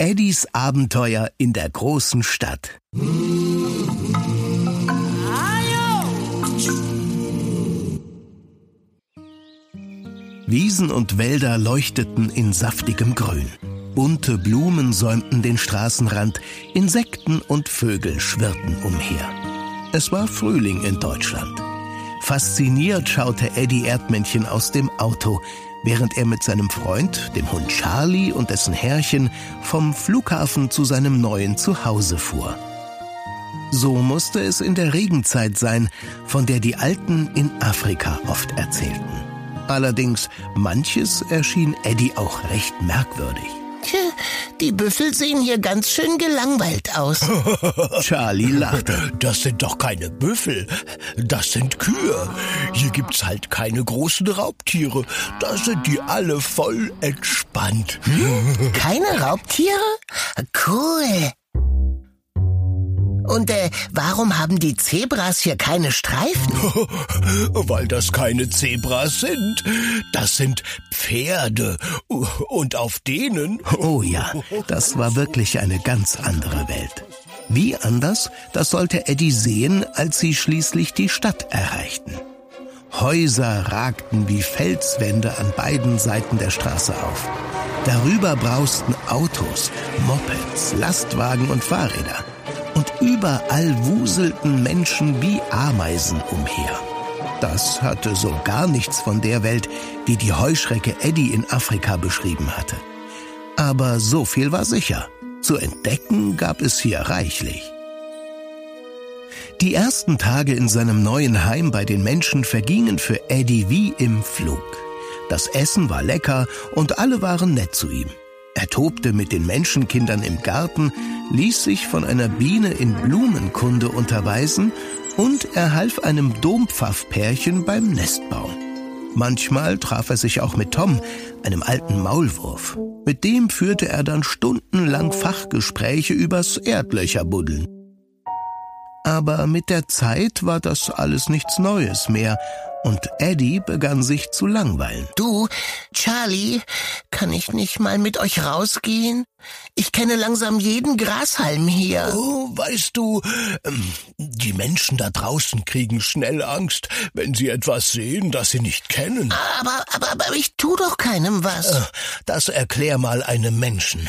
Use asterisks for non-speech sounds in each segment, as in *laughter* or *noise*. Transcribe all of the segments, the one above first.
Eddies Abenteuer in der großen Stadt. Wiesen und Wälder leuchteten in saftigem Grün. Bunte Blumen säumten den Straßenrand, Insekten und Vögel schwirrten umher. Es war Frühling in Deutschland. Fasziniert schaute Eddie Erdmännchen aus dem Auto, während er mit seinem Freund, dem Hund Charlie und dessen Herrchen vom Flughafen zu seinem neuen Zuhause fuhr. So musste es in der Regenzeit sein, von der die Alten in Afrika oft erzählten. Allerdings, manches erschien Eddie auch recht merkwürdig. Die Büffel sehen hier ganz schön gelangweilt aus. *laughs* Charlie lachte. Das sind doch keine Büffel, das sind Kühe. Hier gibt's halt keine großen Raubtiere. Da sind die alle voll entspannt. Hm? Keine Raubtiere? Cool. Und äh, warum haben die Zebras hier keine Streifen? *laughs* Weil das keine Zebras sind. Das sind Pferde. Und auf denen. *laughs* Oh ja, das war wirklich eine ganz andere Welt. Wie anders, das sollte Eddie sehen, als sie schließlich die Stadt erreichten. Häuser ragten wie Felswände an beiden Seiten der Straße auf. Darüber brausten Autos, Mopeds, Lastwagen und Fahrräder und überall wuselten Menschen wie Ameisen umher. Das hatte so gar nichts von der Welt, die die Heuschrecke Eddie in Afrika beschrieben hatte. Aber so viel war sicher. Zu entdecken gab es hier reichlich. Die ersten Tage in seinem neuen Heim bei den Menschen vergingen für Eddie wie im Flug. Das Essen war lecker und alle waren nett zu ihm. Er tobte mit den Menschenkindern im Garten, ließ sich von einer Biene in Blumenkunde unterweisen und er half einem Dompfaffpärchen beim Nestbauen. Manchmal traf er sich auch mit Tom, einem alten Maulwurf. Mit dem führte er dann stundenlang Fachgespräche übers Erdlöcherbuddeln. Aber mit der Zeit war das alles nichts Neues mehr und Eddie begann sich zu langweilen. Du, Charlie, kann ich nicht mal mit euch rausgehen? Ich kenne langsam jeden Grashalm hier. Oh, weißt du, ähm, die Menschen da draußen kriegen schnell Angst, wenn sie etwas sehen, das sie nicht kennen. Aber, aber, aber ich tu doch keinem was. Äh, das erklär mal einem Menschen.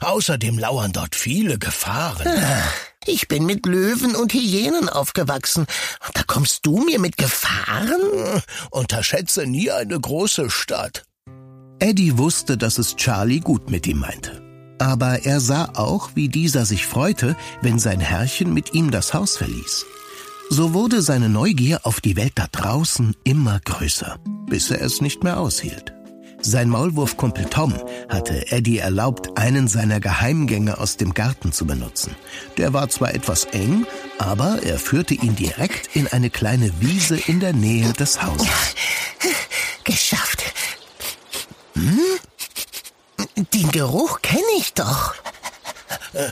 Außerdem lauern dort viele Gefahren. Ach. Ich bin mit Löwen und Hyänen aufgewachsen. Da kommst du mir mit Gefahren? Unterschätze nie eine große Stadt. Eddie wusste, dass es Charlie gut mit ihm meinte. Aber er sah auch, wie dieser sich freute, wenn sein Herrchen mit ihm das Haus verließ. So wurde seine Neugier auf die Welt da draußen immer größer, bis er es nicht mehr aushielt. Sein Maulwurfkumpel Tom hatte Eddie erlaubt, einen seiner Geheimgänge aus dem Garten zu benutzen. Der war zwar etwas eng, aber er führte ihn direkt in eine kleine Wiese in der Nähe des Hauses. *laughs* Geschafft. Hm? Den Geruch kenne ich doch. Äh,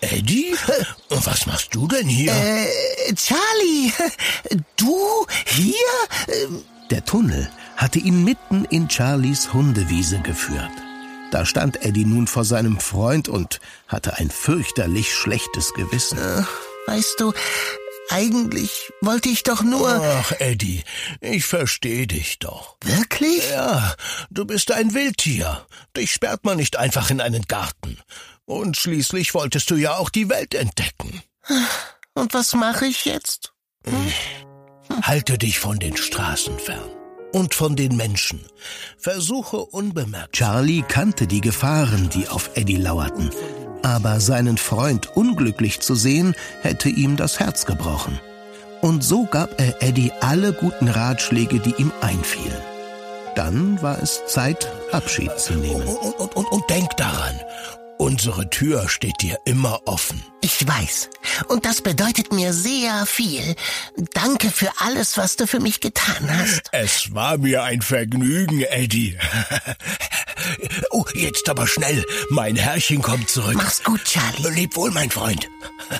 Eddie? Was machst du denn hier? Äh, Charlie, du hier? Der Tunnel hatte ihn mitten in Charlies Hundewiese geführt. Da stand Eddie nun vor seinem Freund und hatte ein fürchterlich schlechtes Gewissen. Ach, weißt du, eigentlich wollte ich doch nur. Ach, Eddie, ich verstehe dich doch. Wirklich? Ja, du bist ein Wildtier. Dich sperrt man nicht einfach in einen Garten. Und schließlich wolltest du ja auch die Welt entdecken. Und was mache ich jetzt? Hm? Halte dich von den Straßen fern und von den Menschen. Versuche unbemerkt. Charlie kannte die Gefahren, die auf Eddie lauerten. Aber seinen Freund unglücklich zu sehen, hätte ihm das Herz gebrochen. Und so gab er Eddie alle guten Ratschläge, die ihm einfielen. Dann war es Zeit, Abschied zu nehmen. Und, und, und, und denk daran, Unsere Tür steht dir immer offen. Ich weiß. Und das bedeutet mir sehr viel. Danke für alles, was du für mich getan hast. Es war mir ein Vergnügen, Eddie. *laughs* oh, jetzt aber schnell. Mein Herrchen kommt zurück. Mach's gut, Charlie. Leb wohl, mein Freund.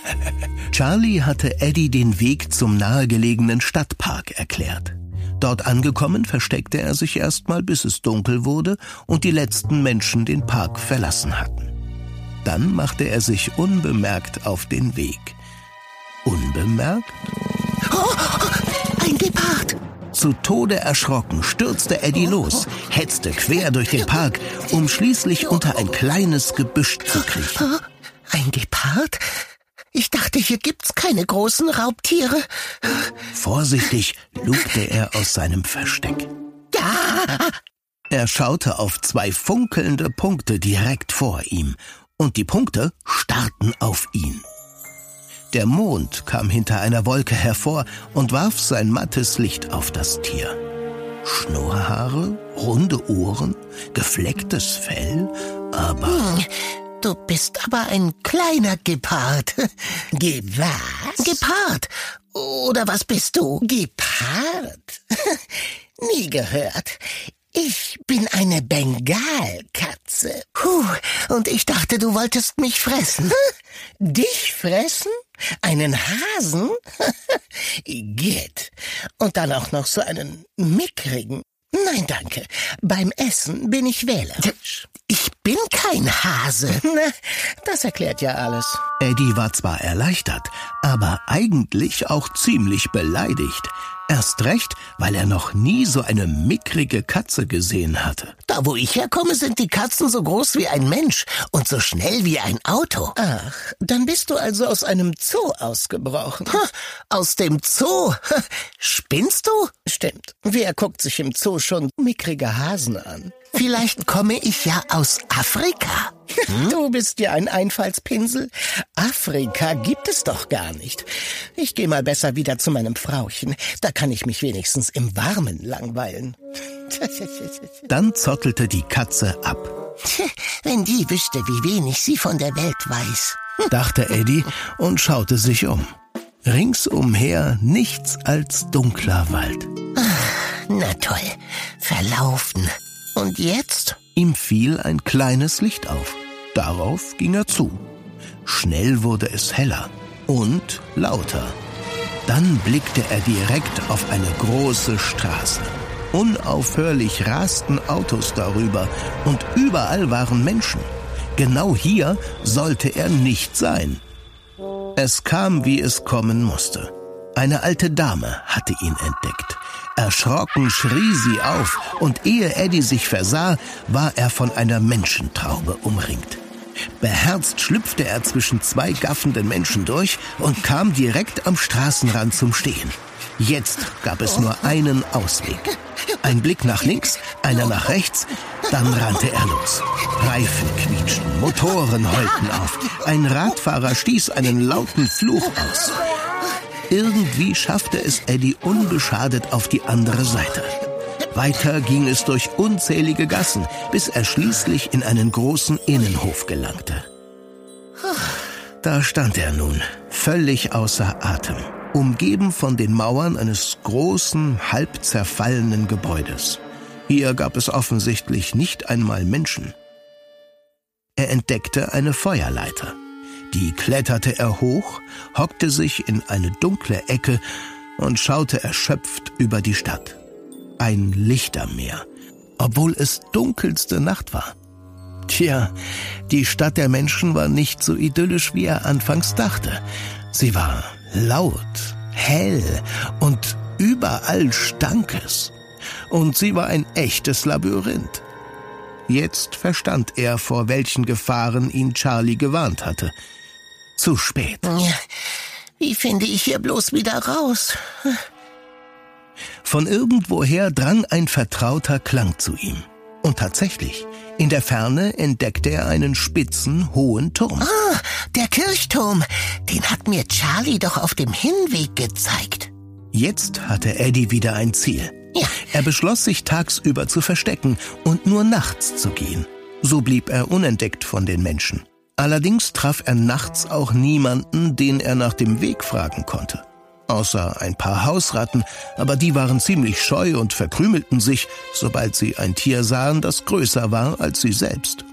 *laughs* Charlie hatte Eddie den Weg zum nahegelegenen Stadtpark erklärt. Dort angekommen, versteckte er sich erstmal, bis es dunkel wurde und die letzten Menschen den Park verlassen hatten. Dann machte er sich unbemerkt auf den Weg. Unbemerkt? Oh, ein Gepard! Zu Tode erschrocken stürzte Eddie los, hetzte quer durch den Park, um schließlich unter ein kleines Gebüsch zu kriechen. Ein Gepard? Ich dachte, hier gibt's keine großen Raubtiere. Vorsichtig lugte er aus seinem Versteck. Ja! Er schaute auf zwei funkelnde Punkte direkt vor ihm, und die Punkte starrten auf ihn. Der Mond kam hinter einer Wolke hervor und warf sein mattes Licht auf das Tier. Schnurrhaare, runde Ohren, geflecktes Fell, aber... Hm, du bist aber ein kleiner Gepard. *laughs* Ge was? Gepard. Oder was bist du? Gepard? *laughs* Nie gehört. Ich bin eine Bengalkatze. Puh, und ich dachte, du wolltest mich fressen. *laughs* Dich fressen? Einen Hasen? *laughs* Geht. Und dann auch noch so einen mickrigen. Nein, danke. Beim Essen bin ich wählerisch. Ich bin kein Hase. *laughs* Na, das erklärt ja alles. Eddie war zwar erleichtert, aber eigentlich auch ziemlich beleidigt. Erst recht, weil er noch nie so eine mickrige Katze gesehen hatte. Da, wo ich herkomme, sind die Katzen so groß wie ein Mensch und so schnell wie ein Auto. Ach, dann bist du also aus einem Zoo ausgebrochen. Ha, aus dem Zoo? Spinnst du? Stimmt. Wer guckt sich im Zoo schon mickrige Hasen an? Vielleicht komme ich ja aus Afrika. Hm? *laughs* Du bist ja ein Einfallspinsel. Afrika gibt es doch gar nicht. Ich gehe mal besser wieder zu meinem Frauchen. Da kann ich mich wenigstens im Warmen langweilen. *laughs* Dann zottelte die Katze ab. *laughs* Wenn die wüsste, wie wenig sie von der Welt weiß, dachte Eddie und schaute sich um. Ringsumher nichts als dunkler Wald. Ach, na toll, verlaufen. Und jetzt? Ihm fiel ein kleines Licht auf. Darauf ging er zu. Schnell wurde es heller und lauter. Dann blickte er direkt auf eine große Straße. Unaufhörlich rasten Autos darüber und überall waren Menschen. Genau hier sollte er nicht sein. Es kam, wie es kommen musste. Eine alte Dame hatte ihn entdeckt. Erschrocken schrie sie auf, und ehe Eddie sich versah, war er von einer Menschentraube umringt. Beherzt schlüpfte er zwischen zwei gaffenden Menschen durch und kam direkt am Straßenrand zum Stehen. Jetzt gab es nur einen Ausweg. Ein Blick nach links, einer nach rechts, dann rannte er los. Reifen quietschten, Motoren heulten auf. Ein Radfahrer stieß einen lauten Fluch aus. Irgendwie schaffte es Eddie unbeschadet auf die andere Seite. Weiter ging es durch unzählige Gassen, bis er schließlich in einen großen Innenhof gelangte. Da stand er nun, völlig außer Atem, umgeben von den Mauern eines großen, halb zerfallenen Gebäudes. Hier gab es offensichtlich nicht einmal Menschen. Er entdeckte eine Feuerleiter. Die kletterte er hoch, hockte sich in eine dunkle Ecke und schaute erschöpft über die Stadt. Ein Lichtermeer, obwohl es dunkelste Nacht war. Tja, die Stadt der Menschen war nicht so idyllisch, wie er anfangs dachte. Sie war laut, hell und überall stank es. Und sie war ein echtes Labyrinth. Jetzt verstand er, vor welchen Gefahren ihn Charlie gewarnt hatte. Zu spät. Wie finde ich hier bloß wieder raus? Von irgendwoher drang ein vertrauter Klang zu ihm. Und tatsächlich, in der Ferne entdeckte er einen spitzen, hohen Turm. Ah, der Kirchturm. Den hat mir Charlie doch auf dem Hinweg gezeigt. Jetzt hatte Eddie wieder ein Ziel. Ja. Er beschloss, sich tagsüber zu verstecken und nur nachts zu gehen. So blieb er unentdeckt von den Menschen. Allerdings traf er nachts auch niemanden, den er nach dem Weg fragen konnte. Außer ein paar Hausratten, aber die waren ziemlich scheu und verkrümelten sich, sobald sie ein Tier sahen, das größer war als sie selbst.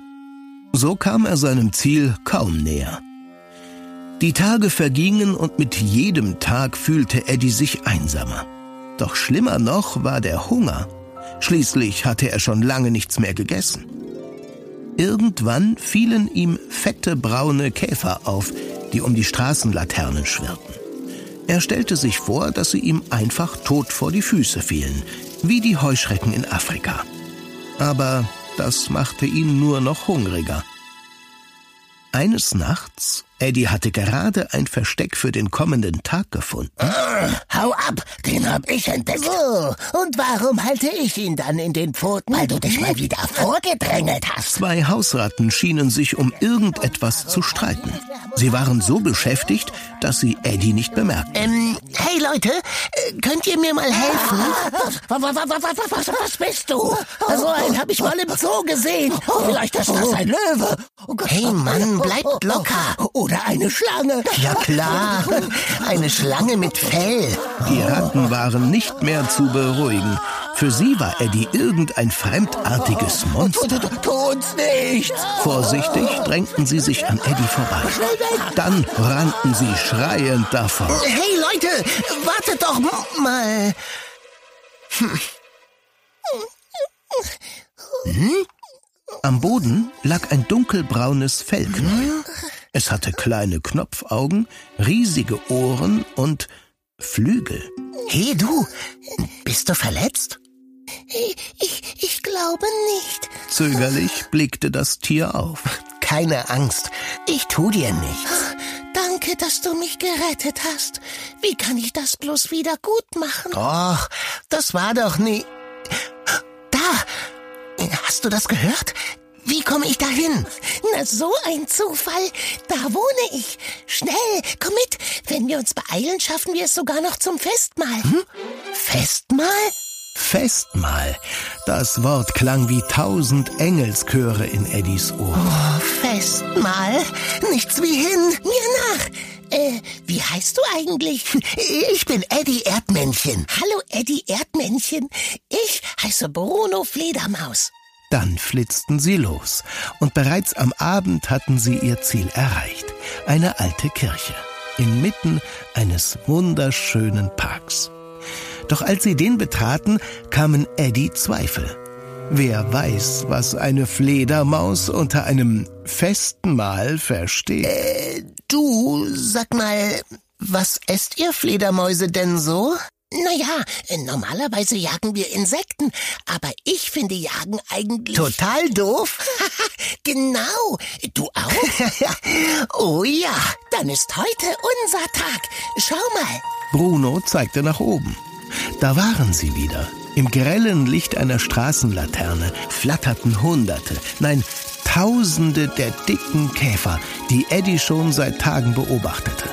So kam er seinem Ziel kaum näher. Die Tage vergingen und mit jedem Tag fühlte Eddie sich einsamer. Doch schlimmer noch war der Hunger. Schließlich hatte er schon lange nichts mehr gegessen. Irgendwann fielen ihm fette braune Käfer auf, die um die Straßenlaternen schwirrten. Er stellte sich vor, dass sie ihm einfach tot vor die Füße fielen, wie die Heuschrecken in Afrika. Aber das machte ihn nur noch hungriger. Eines Nachts, Eddie hatte gerade ein Versteck für den kommenden Tag gefunden. Ah, hau ab, den hab ich entdeckt. So, und warum halte ich ihn dann in den Pfoten? Weil du dich mal wieder vorgedrängelt hast. Zwei Hausratten schienen sich um irgendetwas zu streiten. Sie waren so beschäftigt, dass sie Eddie nicht bemerkten. Ähm, hey Leute, äh, könnt ihr mir mal helfen? *laughs* Was, was, was, was, was bist du? So einen hab ich mal im Zoo gesehen. Vielleicht ist das ein Löwe. Oh hey Mann, bleibt locker. Oder eine Schlange. Ja klar, eine Schlange mit Fell. Die Ratten waren nicht mehr zu beruhigen. Für sie war Eddie irgendein fremdartiges Monster. Tu uns nichts. Vorsichtig drängten sie sich an Eddie vorbei. Dann rannten sie schreiend davon. Hey Leute, wartet doch mal. Hm? Am Boden lag ein dunkelbraunes Fellknäuel. Es hatte kleine Knopfaugen, riesige Ohren und Flügel. Hey du, bist du verletzt? Ich, ich glaube nicht. Zögerlich blickte das Tier auf. Keine Angst, ich tu dir nichts. Danke, dass du mich gerettet hast. Wie kann ich das bloß wieder gut machen? Och, das war doch nie. Da! Hast du das gehört? Wie komme ich dahin? Na, so ein Zufall. Da wohne ich. Schnell, komm mit. Wenn wir uns beeilen, schaffen wir es sogar noch zum Festmahl. Hm? Festmahl? Festmahl. Das Wort klang wie tausend Engelschöre in Eddies Ohr. Oh, Festmahl? Nichts wie hin. Mir nach. Äh, wie heißt du eigentlich? Ich bin Eddie Erdmännchen. Hallo, Eddie Erdmännchen. Ich heiße Bruno Fledermaus. Dann flitzten sie los, und bereits am Abend hatten sie ihr Ziel erreicht. Eine alte Kirche, inmitten eines wunderschönen Parks. Doch als sie den betraten, kamen Eddie Zweifel. Wer weiß, was eine Fledermaus unter einem festen Mahl versteht. Äh, du, sag mal, was esst ihr Fledermäuse denn so? Naja, normalerweise jagen wir Insekten, aber ich finde Jagen eigentlich. Total doof? *laughs* genau. Du auch? *laughs* oh ja. Dann ist heute unser Tag. Schau mal. Bruno zeigte nach oben. Da waren sie wieder. Im grellen Licht einer Straßenlaterne flatterten Hunderte, nein, tausende der dicken Käfer, die Eddie schon seit Tagen beobachtete.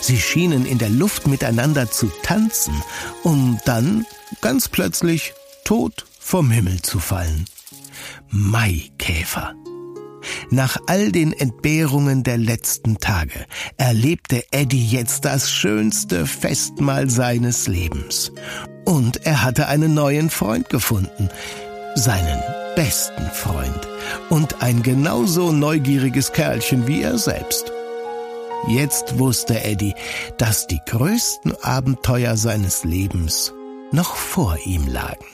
Sie schienen in der Luft miteinander zu tanzen, um dann ganz plötzlich tot vom Himmel zu fallen. Maikäfer. Nach all den Entbehrungen der letzten Tage erlebte Eddie jetzt das schönste Festmahl seines Lebens. Und er hatte einen neuen Freund gefunden, seinen besten Freund und ein genauso neugieriges Kerlchen wie er selbst. Jetzt wusste Eddie, dass die größten Abenteuer seines Lebens noch vor ihm lagen.